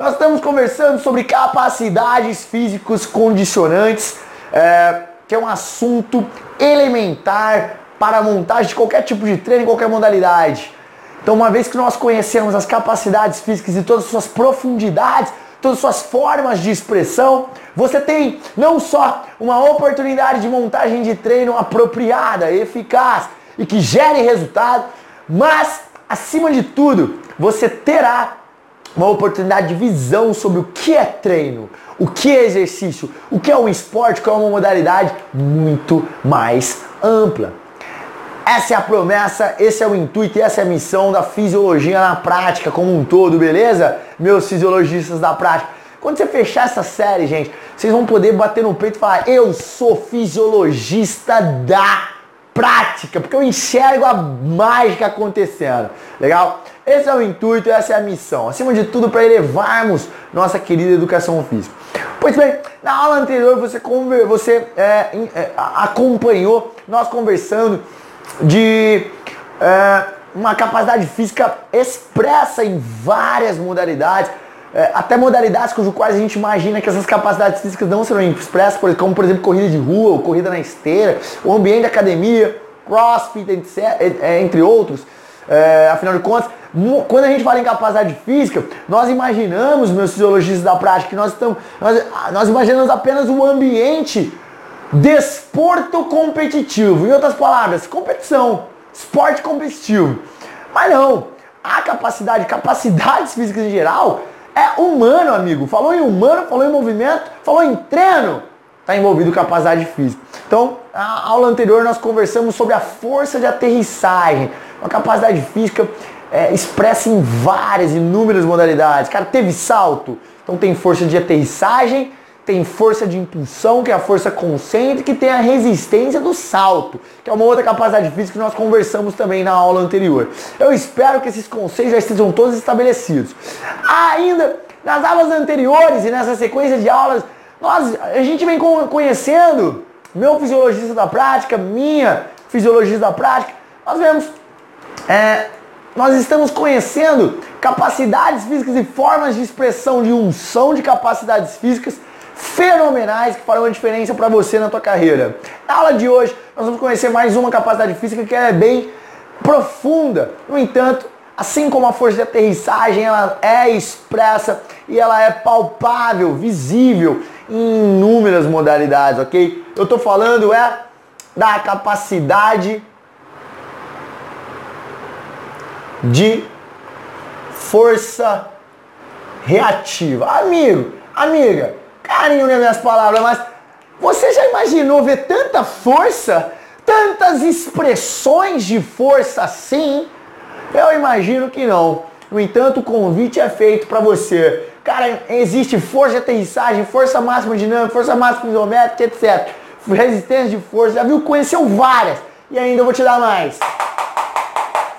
Nós estamos conversando sobre capacidades físicos condicionantes, é, que é um assunto elementar para a montagem de qualquer tipo de treino, qualquer modalidade. Então, uma vez que nós conhecemos as capacidades físicas e todas as suas profundidades, todas as suas formas de expressão, você tem não só uma oportunidade de montagem de treino apropriada, eficaz e que gere resultado, mas, acima de tudo, você terá uma oportunidade de visão sobre o que é treino, o que é exercício, o que é um esporte, qual é uma modalidade muito mais ampla. Essa é a promessa, esse é o intuito e essa é a missão da fisiologia na prática como um todo, beleza? Meus fisiologistas da prática. Quando você fechar essa série, gente, vocês vão poder bater no peito e falar: Eu sou fisiologista da prática, porque eu enxergo a mágica acontecendo. Legal? Esse é o intuito, essa é a missão. Acima de tudo, para elevarmos nossa querida educação física. Pois bem, na aula anterior você, você é, é, acompanhou nós conversando de é, uma capacidade física expressa em várias modalidades, é, até modalidades cujo quais a gente imagina que essas capacidades físicas não serão expressas, como por exemplo corrida de rua, ou corrida na esteira, o ambiente de academia, crossfit, é, entre outros. É, afinal de contas, quando a gente fala em capacidade física, nós imaginamos, meus fisiologistas da prática, que nós estamos, nós, nós imaginamos apenas o ambiente Desporto competitivo. Em outras palavras, competição. Esporte competitivo. Mas não. A capacidade, capacidades físicas em geral, é humano, amigo. Falou em humano, falou em movimento, falou em treino. Está envolvido capacidade física. Então, a aula anterior nós conversamos sobre a força de aterrissagem. Uma capacidade física é, expressa em várias, inúmeras modalidades. Cara, teve salto, então tem força de aterrissagem tem força de impulsão, que é a força concêntrica, e tem a resistência do salto, que é uma outra capacidade física que nós conversamos também na aula anterior. Eu espero que esses conceitos já estejam todos estabelecidos. Ainda nas aulas anteriores e nessa sequência de aulas, nós, a gente vem conhecendo meu fisiologista da prática, minha fisiologista da prática, nós vemos, é, nós estamos conhecendo capacidades físicas e formas de expressão de unção de capacidades físicas fenomenais que farão a diferença para você na tua carreira. Na aula de hoje, nós vamos conhecer mais uma capacidade física que é bem profunda. No entanto, assim como a força de aterrissagem, ela é expressa e ela é palpável, visível inúmeras modalidades, ok? Eu estou falando é da capacidade de força reativa. Amigo, amiga, carinho nas minhas palavras, mas você já imaginou ver tanta força, tantas expressões de força assim? Eu imagino que não. No entanto, o convite é feito para você. Cara, existe força de aterrissagem, força máxima dinâmica, força máxima isométrica, etc. Resistência de força, já viu? Conheceu várias. E ainda eu vou te dar mais.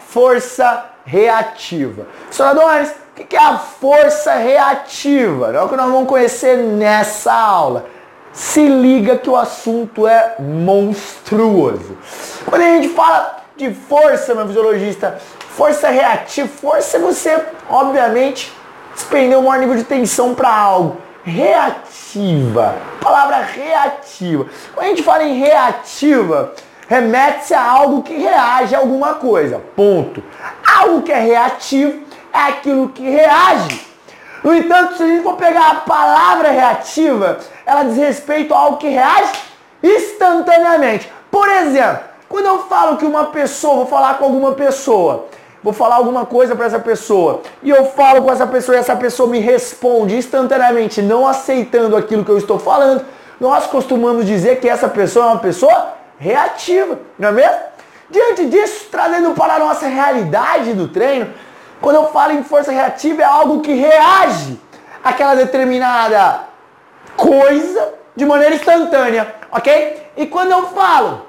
Força reativa. Senadores, o que é a força reativa? É o que nós vamos conhecer nessa aula. Se liga que o assunto é monstruoso. Quando a gente fala de força, meu fisiologista, força reativa, força é você, obviamente, despender o maior nível de tensão para algo. Reativa. Palavra reativa. Quando a gente fala em reativa, remete-se a algo que reage a alguma coisa. Ponto. Algo que é reativo é aquilo que reage. No entanto, se a gente for pegar a palavra reativa, ela diz respeito a algo que reage instantaneamente. Por exemplo, quando eu falo que uma pessoa, vou falar com alguma pessoa, vou falar alguma coisa para essa pessoa, e eu falo com essa pessoa e essa pessoa me responde instantaneamente, não aceitando aquilo que eu estou falando, nós costumamos dizer que essa pessoa é uma pessoa reativa, não é mesmo? Diante disso, trazendo para a nossa realidade do treino, quando eu falo em força reativa, é algo que reage àquela determinada coisa de maneira instantânea, ok? E quando eu falo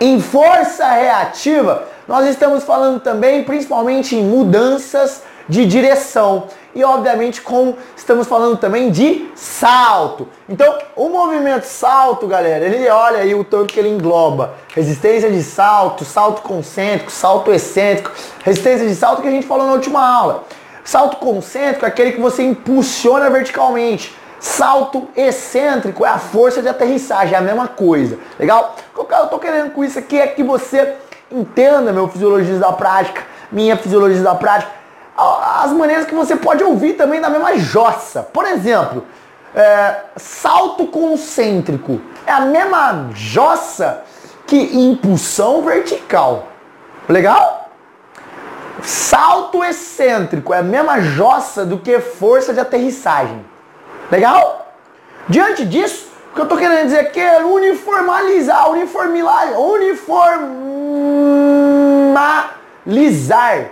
em força reativa, nós estamos falando também principalmente em mudanças de direção e obviamente com estamos falando também de salto. Então, o movimento salto, galera, ele olha aí o tanto que ele engloba. Resistência de salto, salto concêntrico, salto excêntrico, resistência de salto que a gente falou na última aula. Salto concêntrico é aquele que você impulsiona verticalmente. Salto excêntrico é a força de aterrissagem, é a mesma coisa. Legal? O que eu tô querendo com isso aqui é que você entenda, meu fisiologista da prática, minha fisiologista da prática, as maneiras que você pode ouvir também da mesma jossa. Por exemplo, é, salto concêntrico é a mesma jossa que impulsão vertical. Legal? Salto excêntrico é a mesma jossa do que força de aterrissagem. Legal? Diante disso, o que eu estou querendo dizer aqui é uniformalizar, uniformizar, uniformalizar.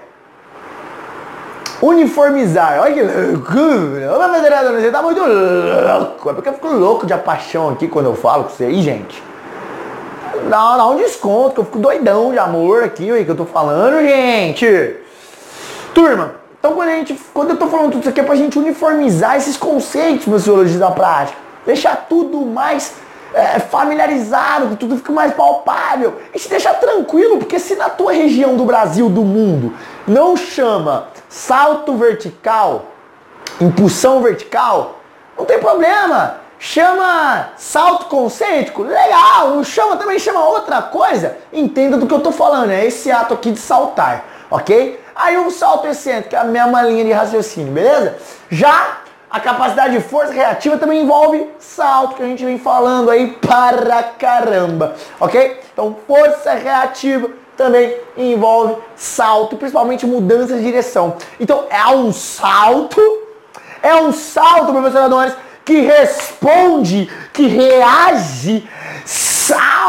Uniformizar. Olha que loucura. Ô, federador, você tá muito louco. É porque eu fico louco de paixão aqui quando eu falo com você aí, gente. Dá, dá um desconto, que eu fico doidão de amor aqui, aí que eu tô falando, gente. Turma, então quando, a gente, quando eu tô falando tudo isso aqui é pra gente uniformizar esses conceitos, meus fisiologistas da prática. Deixar tudo mais é, familiarizado, tudo fica mais palpável. E te deixar tranquilo, porque se na tua região do Brasil, do mundo, não chama salto vertical, impulsão vertical, não tem problema. Chama salto concêntrico, legal. Não chama, também chama outra coisa. Entenda do que eu tô falando, é esse ato aqui de saltar, ok? Aí o salto excêntrico é a mesma linha de raciocínio, beleza? Já a capacidade de força reativa também envolve salto, que a gente vem falando aí para caramba, ok? Então, força reativa também envolve salto, principalmente mudança de direção. Então, é um salto, é um salto, professor Adonis, que responde, que reage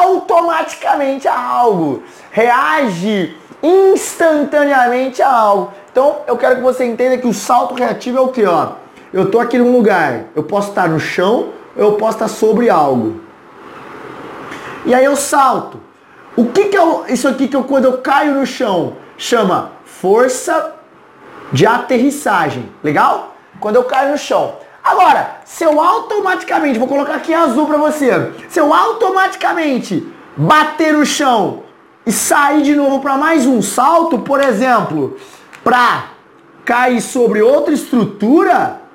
automaticamente a algo. Reage instantaneamente a algo. Então, eu quero que você entenda que o salto reativo é o que, ó? Eu tô aqui num lugar, eu posso estar no chão, eu posso estar sobre algo. E aí eu salto. O que que é isso aqui que eu, quando eu caio no chão chama força de aterrissagem, legal? Quando eu caio no chão. Agora, se eu automaticamente, vou colocar aqui azul para você, se eu automaticamente bater no chão e sair de novo para mais um salto, por exemplo, para cair sobre outra estrutura,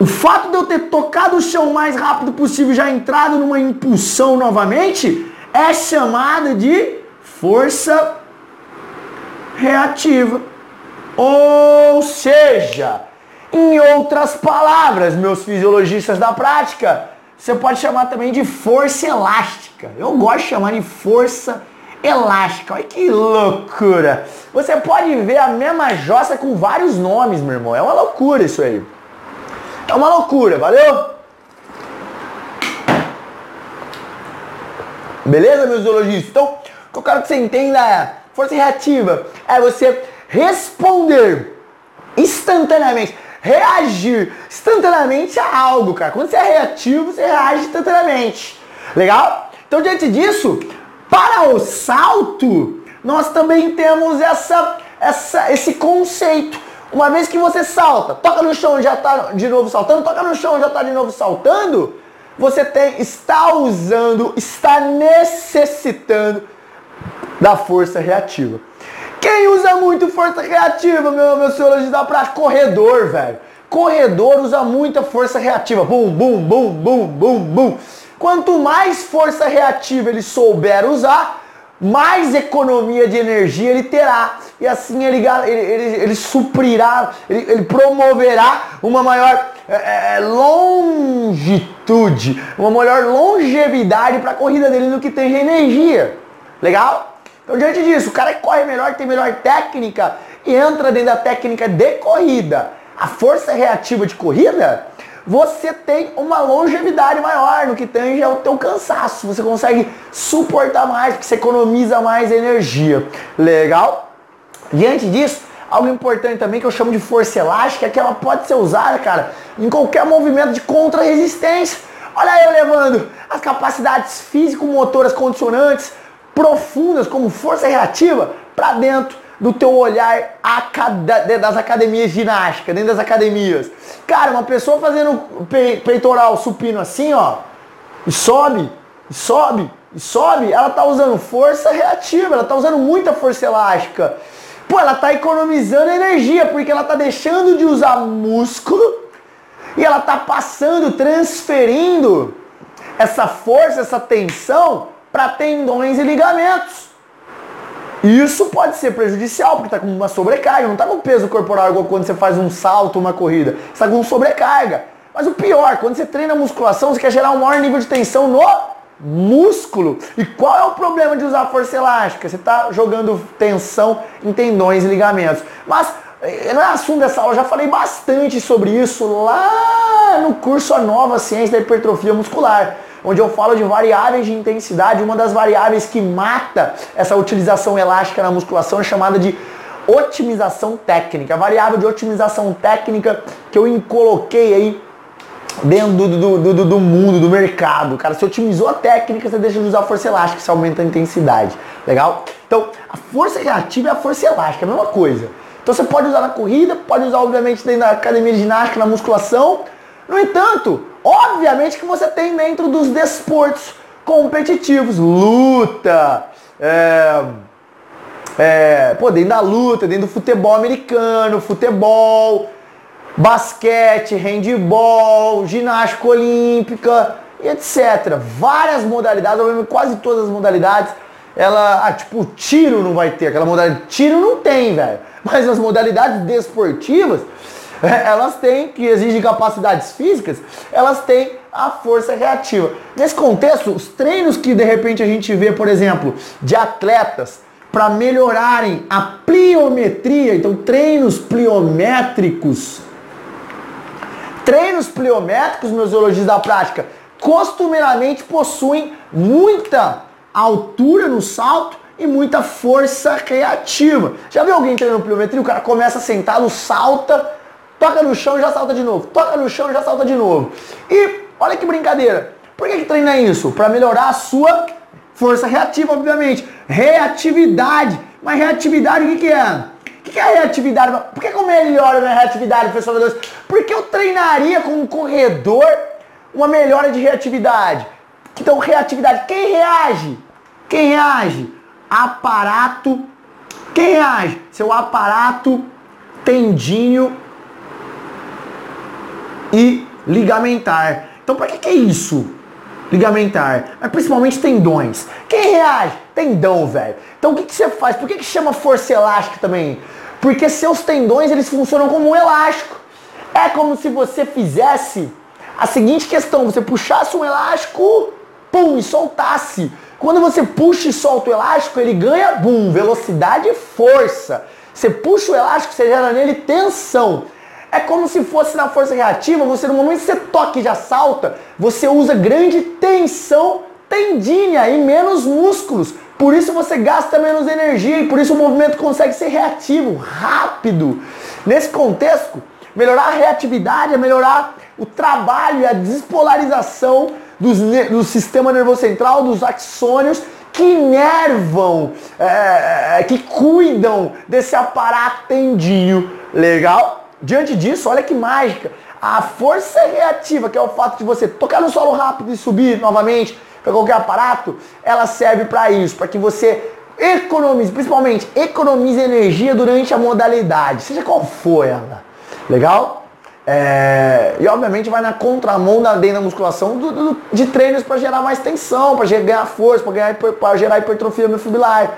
o fato de eu ter tocado o chão o mais rápido possível, já entrado numa impulsão novamente, é chamada de força reativa. Ou seja, em outras palavras, meus fisiologistas da prática, você pode chamar também de força elástica. Eu gosto de chamar de força elástica. Olha que loucura. Você pode ver a mesma jossa com vários nomes, meu irmão. É uma loucura isso aí. É uma loucura, valeu? Beleza, meus zoologistas? Então, o que eu quero que você entenda é força reativa. É você responder instantaneamente reagir instantaneamente a algo, cara. Quando você é reativo, você reage instantaneamente. Legal? Então, diante disso, para o salto, nós também temos essa, essa, esse conceito. Uma vez que você salta, toca no chão já está de novo saltando, toca no chão já está de novo saltando, você tem, está usando, está necessitando da força reativa. Quem usa muito força reativa, meu, meu senhor da prática? Corredor, velho. Corredor usa muita força reativa. Bum, bum, bum, bum, bum, bum. Quanto mais força reativa ele souber usar, mais economia de energia ele terá. E assim ele, ele, ele, ele suprirá, ele, ele, promoverá uma maior é, é longitude, uma maior longevidade para a corrida dele no que tem de energia. Legal? Então, diante disso, o cara que corre melhor, tem melhor técnica, e entra dentro da técnica de corrida, a força reativa de corrida, você tem uma longevidade maior no que tange ao teu cansaço. Você consegue suportar mais, porque você economiza mais energia. Legal? Diante disso, algo importante também que eu chamo de força elástica é que ela pode ser usada, cara, em qualquer movimento de contra-resistência. Olha eu levando as capacidades físico-motoras condicionantes profundas como força reativa para dentro do teu olhar das academias de ginástica, dentro das academias. Cara, uma pessoa fazendo peitoral supino assim, ó, e sobe, e sobe, e sobe, ela tá usando força reativa, ela tá usando muita força elástica. Pô, ela tá economizando energia porque ela tá deixando de usar músculo e ela tá passando, transferindo essa força, essa tensão para tendões e ligamentos. Isso pode ser prejudicial, porque está com uma sobrecarga, não está com peso corporal igual quando você faz um salto, uma corrida. Você está com sobrecarga. Mas o pior, quando você treina musculação, você quer gerar um maior nível de tensão no músculo. E qual é o problema de usar força elástica? Você está jogando tensão em tendões e ligamentos. Mas eh, não é assunto dessa aula, já falei bastante sobre isso lá no curso A Nova Ciência da Hipertrofia Muscular onde eu falo de variáveis de intensidade. Uma das variáveis que mata essa utilização elástica na musculação é chamada de otimização técnica. A variável de otimização técnica que eu coloquei aí dentro do, do, do, do, mundo, do mercado. Cara, você otimizou a técnica, você deixa de usar força elástica, você aumenta a intensidade. Legal? Então, a força reativa é a força elástica, é a mesma coisa. Então você pode usar na corrida, pode usar obviamente dentro da academia de ginástica, na musculação. No entanto, obviamente que você tem dentro dos desportos competitivos, luta, é, é, pô, dentro da luta, dentro do futebol americano, futebol, basquete, handball, ginástica olímpica e etc. Várias modalidades, quase todas as modalidades. Ela, ah, tipo, tiro não vai ter, aquela modalidade. Tiro não tem, velho. Mas as modalidades desportivas, elas têm, que exigem capacidades físicas, elas têm a força reativa. Nesse contexto, os treinos que de repente a gente vê, por exemplo, de atletas para melhorarem a pliometria, então treinos pliométricos, Treinos pliométricos, meus zoologistas da prática, costumeiramente possuem muita altura no salto e muita força reativa. Já viu alguém treinando pliometria? O cara começa sentado, salta, toca no chão e já salta de novo. Toca no chão e já salta de novo. E olha que brincadeira. Por que, que treina isso? Para melhorar a sua força reativa, obviamente. Reatividade. Mas reatividade o que, que é? O que é reatividade? Por que, que eu melhoro minha reatividade, professor Deus? Porque eu treinaria com um corredor uma melhora de reatividade. Então, reatividade. Quem reage? Quem reage? Aparato. Quem reage? Seu aparato tendinho e ligamentar. Então, para que, que é isso? Ligamentar. Mas principalmente tendões. Quem reage? Tendão, velho. Então, o que, que você faz? Por que, que chama força elástica também? Porque seus tendões eles funcionam como um elástico. É como se você fizesse a seguinte questão: você puxasse um elástico, pum, e soltasse. Quando você puxa e solta o elástico, ele ganha, bum, velocidade e força. Você puxa o elástico, você gera nele tensão. É como se fosse na força reativa, você no momento que você toca e já salta, você usa grande tensão tendínea e menos músculos. Por isso você gasta menos energia e por isso o movimento consegue ser reativo, rápido. Nesse contexto, melhorar a reatividade é melhorar o trabalho e a despolarização dos, do sistema nervoso central, dos axônios que inervam, é, é, que cuidam desse aparato tendinho. Legal? Diante disso, olha que mágica. A força reativa, que é o fato de você tocar no solo rápido e subir novamente, para qualquer aparato, ela serve para isso, para que você economize, principalmente economize energia durante a modalidade, seja qual for ela. Legal? É, e obviamente vai na contramão da dentro da musculação do, do, de treinos para gerar mais tensão, para ganhar força, para gerar hipertrofia miofibrilar.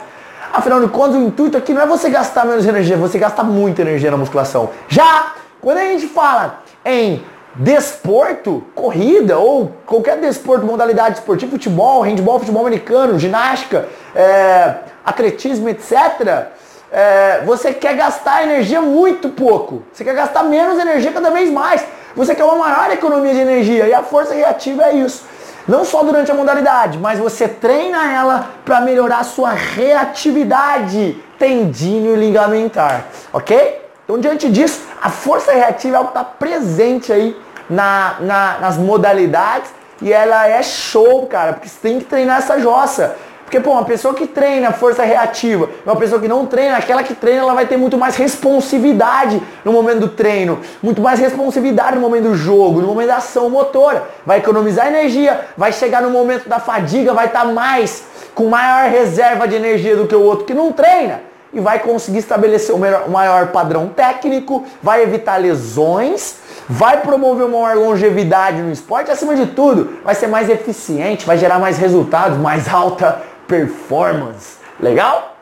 Afinal de contas, o intuito aqui não é você gastar menos energia, você gasta muita energia na musculação. Já quando a gente fala em desporto, corrida ou qualquer desporto, modalidade esportiva, futebol, handball, futebol americano, ginástica, é, atletismo, etc., é, você quer gastar energia muito pouco. Você quer gastar menos energia cada vez mais. Você quer uma maior economia de energia. E a força reativa é isso. Não só durante a modalidade, mas você treina ela para melhorar a sua reatividade tendíneo ligamentar. Ok? Então, diante disso, a força reativa é está presente aí na, na, nas modalidades e ela é show, cara, porque você tem que treinar essa jossa. Porque, pô, uma pessoa que treina força reativa, uma pessoa que não treina, aquela que treina, ela vai ter muito mais responsividade no momento do treino, muito mais responsividade no momento do jogo, no momento da ação motora. Vai economizar energia, vai chegar no momento da fadiga, vai estar tá mais, com maior reserva de energia do que o outro que não treina. e vai conseguir estabelecer o maior padrão técnico, vai evitar lesões, vai promover uma maior longevidade no esporte, acima de tudo, vai ser mais eficiente, vai gerar mais resultados, mais alta performance. Legal?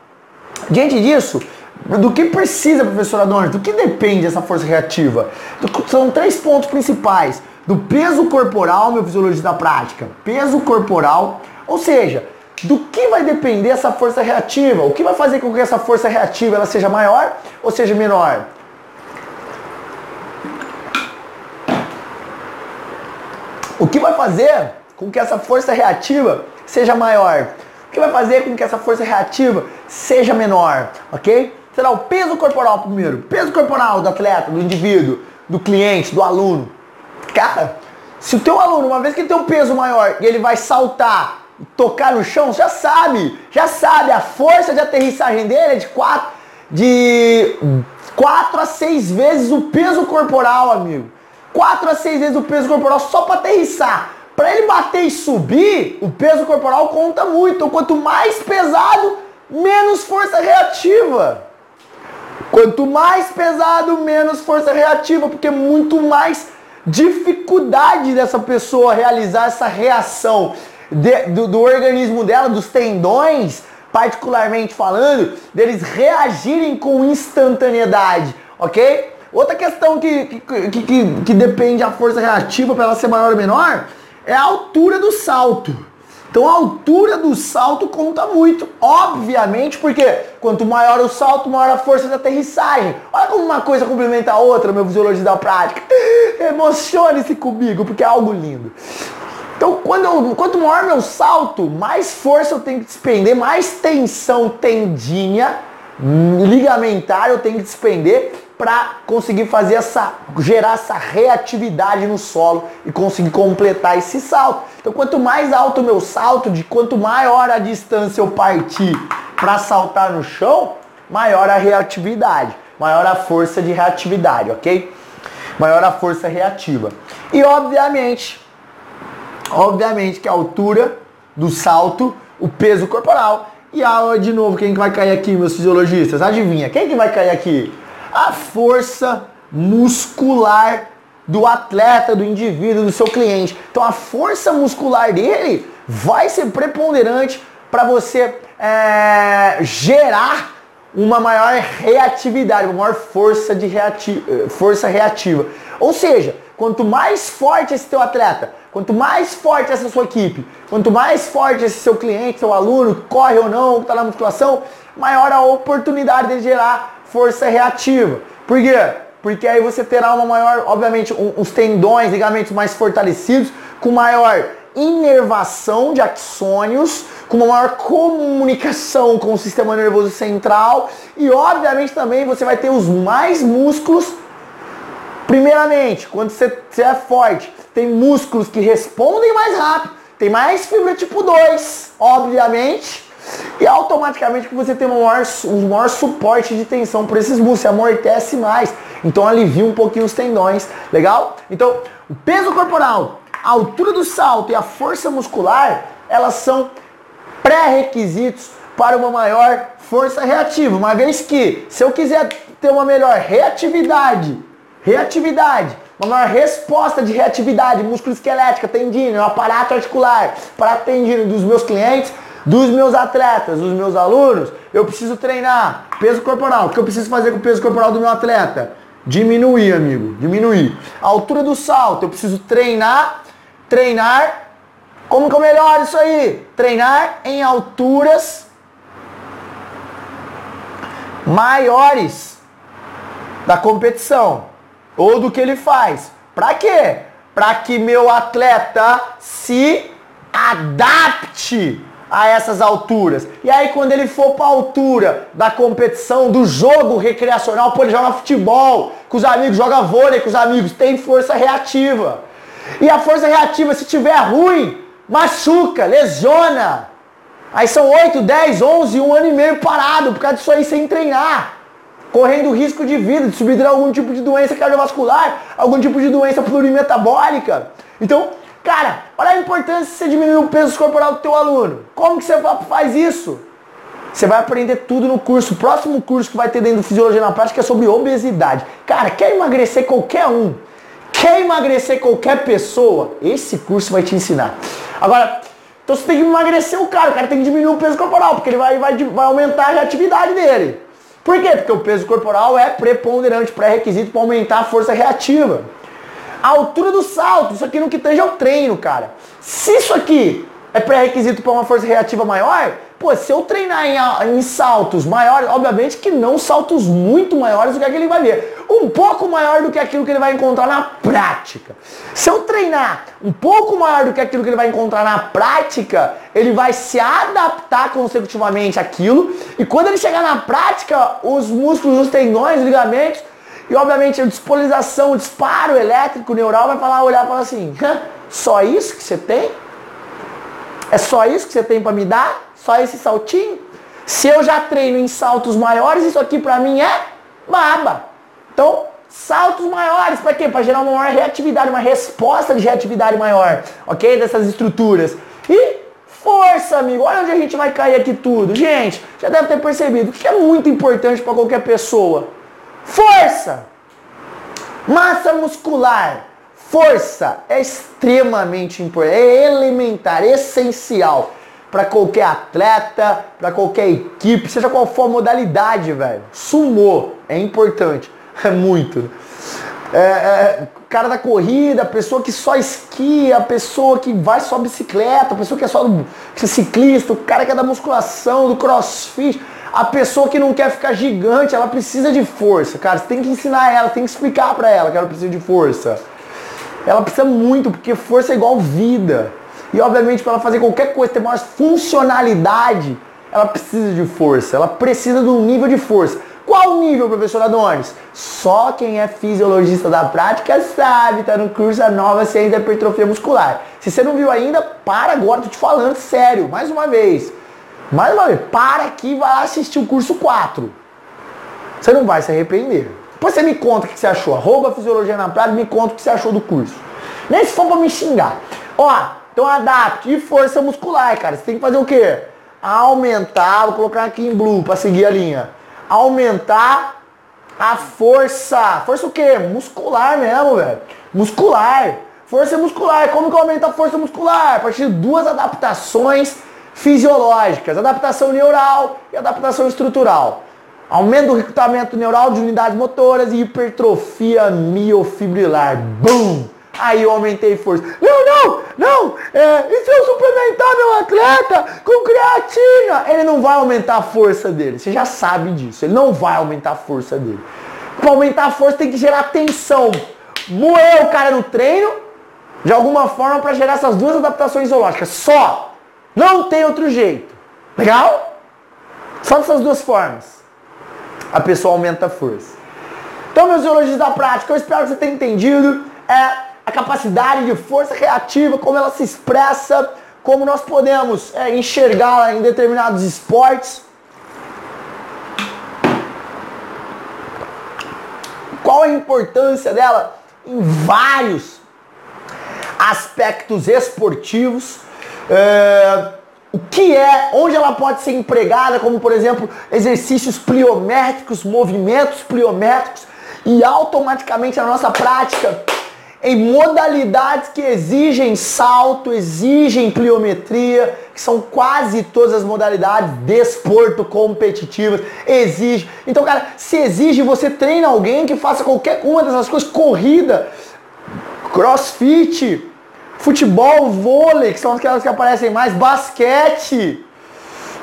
Diante disso, do que precisa, professor Adorno? Do que depende essa força reativa? São três pontos principais. Do peso corporal, meu fisiologista da prática. Peso corporal, ou seja, do que vai depender essa força reativa? O que vai fazer com que essa força reativa ela seja maior ou seja menor? O que vai fazer com que essa força reativa seja maior? Que vai fazer com que essa força reativa seja menor? Ok? Será o peso corporal primeiro. Peso corporal do atleta, do indivíduo, do cliente, do aluno. Cara, se o teu aluno, uma vez que ele tem um peso maior e ele vai saltar, tocar no chão, já sabe, já sabe, a força de aterrissagem dele é de 4 de 4 a 6 vezes o peso corporal, amigo. 4 a 6 vezes o peso corporal só para aterrissar. Para ele bater e subir, o peso corporal conta muito. Então, quanto mais pesado, menos força reativa. Quanto mais pesado, menos força reativa, porque muito mais dificuldade dessa pessoa realizar essa reação de, do, do organismo dela, dos tendões, particularmente falando, deles reagirem com instantaneidade, ok? Outra questão que, que, que, que, que depende da força reativa para ela ser maior ou menor é a altura do salto. Então a altura do salto conta muito, obviamente, porque quanto maior o salto, maior a força de aterrissagem. Olha como uma coisa complementa a outra, meu fisiologista da prática. Emocione-se comigo, porque é algo lindo. Então, quando eu, quanto maior meu salto, mais força eu tenho que despender, mais tensão tendinha hum, ligamentar eu tenho que despender para conseguir fazer essa gerar essa reatividade no solo e conseguir completar esse salto. Então, quanto mais alto o meu salto, de quanto maior a distância eu partir para saltar no chão, maior a reatividade, maior a força de reatividade, ok? Maior a força reativa. E obviamente, obviamente que a altura do salto, o peso corporal e a, de novo, quem vai cair aqui, meus fisiologistas? Adivinha, quem que vai cair aqui? A força muscular do atleta, do indivíduo, do seu cliente. Então a força muscular dele vai ser preponderante para você é, gerar uma maior reatividade, uma maior força, de reati força reativa. Ou seja, quanto mais forte esse teu atleta, quanto mais forte essa sua equipe, quanto mais forte esse seu cliente, seu aluno, corre ou não, está na musculação, maior a oportunidade de gerar força reativa. Por quê? Porque aí você terá uma maior, obviamente, um, os tendões, ligamentos mais fortalecidos, com maior inervação de axônios, com uma maior comunicação com o sistema nervoso central e, obviamente, também você vai ter os mais músculos. Primeiramente, quando você, você é forte, tem músculos que respondem mais rápido, tem mais fibra tipo 2, obviamente, e automaticamente você tem um maior, um maior suporte de tensão por esses músculos, você amortece mais. Então alivia um pouquinho os tendões, legal? Então, o peso corporal, a altura do salto e a força muscular, elas são pré-requisitos para uma maior força reativa. Uma vez que, se eu quiser ter uma melhor reatividade, reatividade, uma maior resposta de reatividade músculo esquelética, tendíneo, aparato articular, para tendíneo dos meus clientes, dos meus atletas, dos meus alunos, eu preciso treinar peso corporal. O que eu preciso fazer com o peso corporal do meu atleta? Diminuir, amigo, diminuir. A altura do salto, eu preciso treinar, treinar. Como que eu melhoro isso aí? Treinar em alturas maiores da competição ou do que ele faz. Para quê? Para que meu atleta se adapte a essas alturas. E aí quando ele for para a altura da competição, do jogo recreacional, pô, ele joga futebol com os amigos, joga vôlei com os amigos, tem força reativa. E a força reativa, se tiver ruim, machuca, lesiona. Aí são 8, 10, 11, um ano e meio parado por causa disso aí sem treinar. Correndo risco de vida, de subir algum tipo de doença cardiovascular, algum tipo de doença plurimetabólica. Então, Cara, olha a importância de você diminuir o peso corporal do teu aluno. Como que você faz isso? Você vai aprender tudo no curso. O próximo curso que vai ter dentro do Fisiologia na Prática é sobre obesidade. Cara, quer emagrecer qualquer um? Quer emagrecer qualquer pessoa? Esse curso vai te ensinar. Agora, então você tem que emagrecer o cara. O cara tem que diminuir o peso corporal, porque ele vai, vai, vai aumentar a reatividade dele. Por quê? Porque o peso corporal é preponderante, pré-requisito para aumentar a força reativa. A altura do salto, isso aqui no que esteja o treino, cara. Se isso aqui é pré-requisito para uma força reativa maior, pô, se eu treinar em, em, saltos maiores, obviamente que não saltos muito maiores do que aquele vai ver. Um pouco maior do que aquilo que ele vai encontrar na prática. Se eu treinar um pouco maior do que aquilo que ele vai encontrar na prática, ele vai se adaptar consecutivamente àquilo. E quando ele chegar na prática, os músculos, os tendões, os ligamentos, e obviamente a dispolarização, o disparo elétrico neural vai falar, olhar e falar assim, só isso que você tem? É só isso que você tem para me dar? Só esse saltinho? Se eu já treino em saltos maiores, isso aqui para mim é baba. Então, saltos maiores para quê? Para gerar uma maior reatividade, uma resposta de reatividade maior, ok? Dessas estruturas. E força, amigo. Olha onde a gente vai cair aqui tudo. Gente, já deve ter percebido. O que é muito importante para qualquer pessoa? Força! Massa muscular. Força é extremamente importante, é elementar, essencial para qualquer atleta, para qualquer equipe, seja qual for a modalidade, velho. Sumô é importante, é muito. É, é, cara da corrida, pessoa que só esquia, pessoa que vai só bicicleta, pessoa que é só ciclista, o cara que é da musculação, do crossfit. A pessoa que não quer ficar gigante, ela precisa de força, cara. Você tem que ensinar ela, tem que explicar para ela que ela precisa de força. Ela precisa muito, porque força é igual vida. E obviamente para ela fazer qualquer coisa, ter mais funcionalidade, ela precisa de força. Ela precisa de um nível de força. Qual nível, professor Adonis? Só quem é fisiologista da prática sabe, tá no curso a nova ciência da hipertrofia muscular. Se você não viu ainda, para agora, tô te falando sério, mais uma vez. Mais uma vez, para aqui e vai assistir o curso 4. Você não vai se arrepender. Depois você me conta o que você achou. Arroba Fisiologia na Praia, me conta o que você achou do curso. Nem se for pra me xingar. Ó, então adapte e força muscular, cara. Você tem que fazer o quê? Aumentar, vou colocar aqui em blue para seguir a linha. Aumentar a força. Força o quê? Muscular mesmo, velho. Muscular. Força muscular. Como que aumenta a força muscular? A partir de duas adaptações fisiológicas. Adaptação neural e adaptação estrutural. Aumento do recrutamento neural de unidades motoras e hipertrofia miofibrilar. Bum! Aí eu aumentei força. Não, não, não! É, e se eu suplementar meu atleta com creatina? Ele não vai aumentar a força dele. Você já sabe disso. Ele não vai aumentar a força dele. Para aumentar a força tem que gerar tensão. Moer o cara no treino, de alguma forma, para gerar essas duas adaptações zoológicas. Só. Não tem outro jeito. Legal? Só dessas duas formas a pessoa aumenta a força. Então, meus zoologistas da prática, eu espero que você tenha entendido é, a capacidade de força reativa, como ela se expressa, como nós podemos é, enxergá-la em determinados esportes. Qual a importância dela em vários aspectos esportivos. É, o que é, onde ela pode ser empregada, como por exemplo exercícios pliométricos, movimentos pliométricos, e automaticamente na nossa prática em modalidades que exigem salto, exigem pliometria, que são quase todas as modalidades desporto competitivas, exige. Então, cara, se exige, você treina alguém que faça qualquer uma dessas coisas, corrida, crossfit, futebol, vôlei, que são aquelas que aparecem mais, basquete,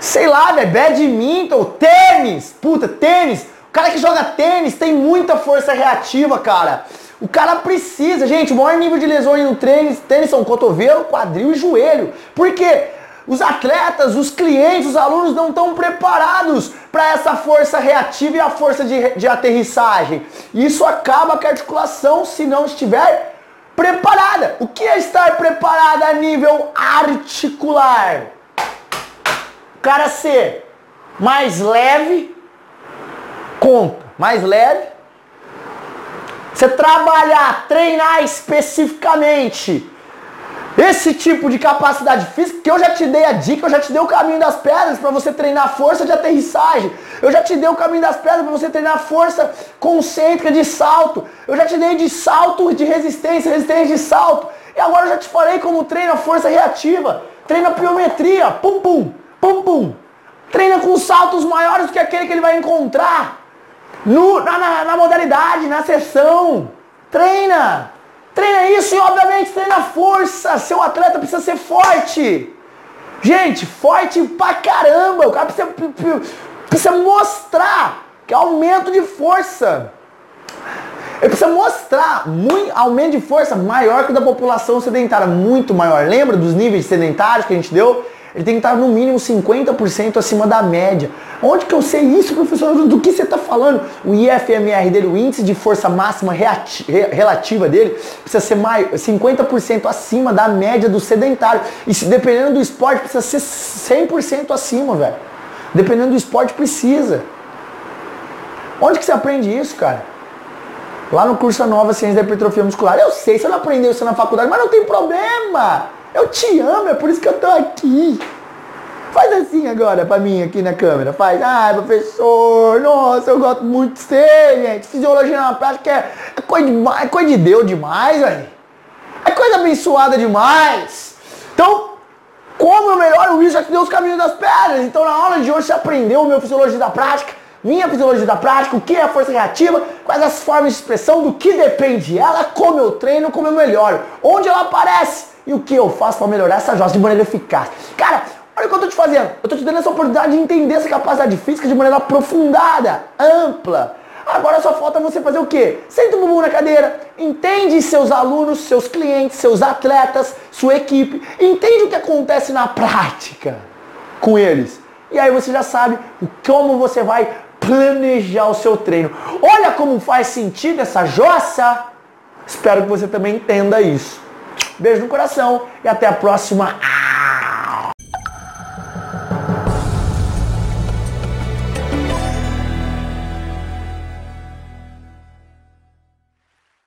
sei lá, velho, badminton, tênis, puta, tênis. O cara que joga tênis tem muita força reativa, cara. O cara precisa, gente, o maior nível de lesões no tênis, tênis são cotovelo, quadril e joelho. Por quê? Os atletas, os clientes, os alunos não estão preparados para essa força reativa e a força de, de aterrissagem. Isso acaba com a articulação se não estiver preparada. O que é estar preparada a nível articular? O cara ser mais leve, conta, mais leve. Você trabalhar, treinar especificamente esse tipo de capacidade física que eu já te dei a dica, eu já te dei o caminho das pedras para você treinar força de aterrissagem. Eu já te dei o caminho das pedras para você treinar força concêntrica de salto. Eu já te dei de salto de resistência, resistência de salto. E agora eu já te falei como treina força reativa. Treina pliometria, pum pum, pum pum. Treina com saltos maiores do que aquele que ele vai encontrar no, na, na, na modalidade, na sessão. Treina. Treina isso e obviamente treina força. Seu atleta precisa ser forte. Gente, forte pra caramba. O cara precisa, precisa mostrar que é aumento de força. Ele precisa mostrar muito, aumento de força maior que o da população sedentária, muito maior. Lembra dos níveis sedentários que a gente deu? Ele tem que estar no mínimo 50% acima da média. Onde que eu sei isso, professor? Do que você está falando? O IFMR dele, o índice de força máxima relativa dele, precisa ser mais, 50% acima da média do sedentário. E se, dependendo do esporte, precisa ser 100% acima, velho. Dependendo do esporte, precisa. Onde que você aprende isso, cara? Lá no curso Nova Ciência da Hipertrofia Muscular. Eu sei, você não aprendeu isso na faculdade, mas não tem problema. Eu te amo, é por isso que eu tô aqui. Faz assim agora pra mim aqui na câmera. Faz. Ai, professor, nossa, eu gosto muito de você, gente. Fisiologia na prática é, é coisa, de, é coisa de Deus demais, velho. É coisa abençoada demais. Então, como eu melhoro isso, já te deu os caminhos das pedras. Então, na aula de hoje, você aprendeu o meu Fisiologia da Prática, minha Fisiologia da Prática, o que é a força reativa, quais as formas de expressão, do que depende ela, como eu treino, como eu melhoro, onde ela aparece e o que eu faço para melhorar essa jossa de maneira eficaz. Cara, olha o que eu tô te fazendo. Eu tô te dando essa oportunidade de entender essa capacidade física de maneira aprofundada, ampla. Agora só falta você fazer o quê? Senta o bumbum na cadeira, entende seus alunos, seus clientes, seus atletas, sua equipe, entende o que acontece na prática com eles. E aí você já sabe como você vai planejar o seu treino. Olha como faz sentido essa jossa. Espero que você também entenda isso. Beijo no coração e até a próxima.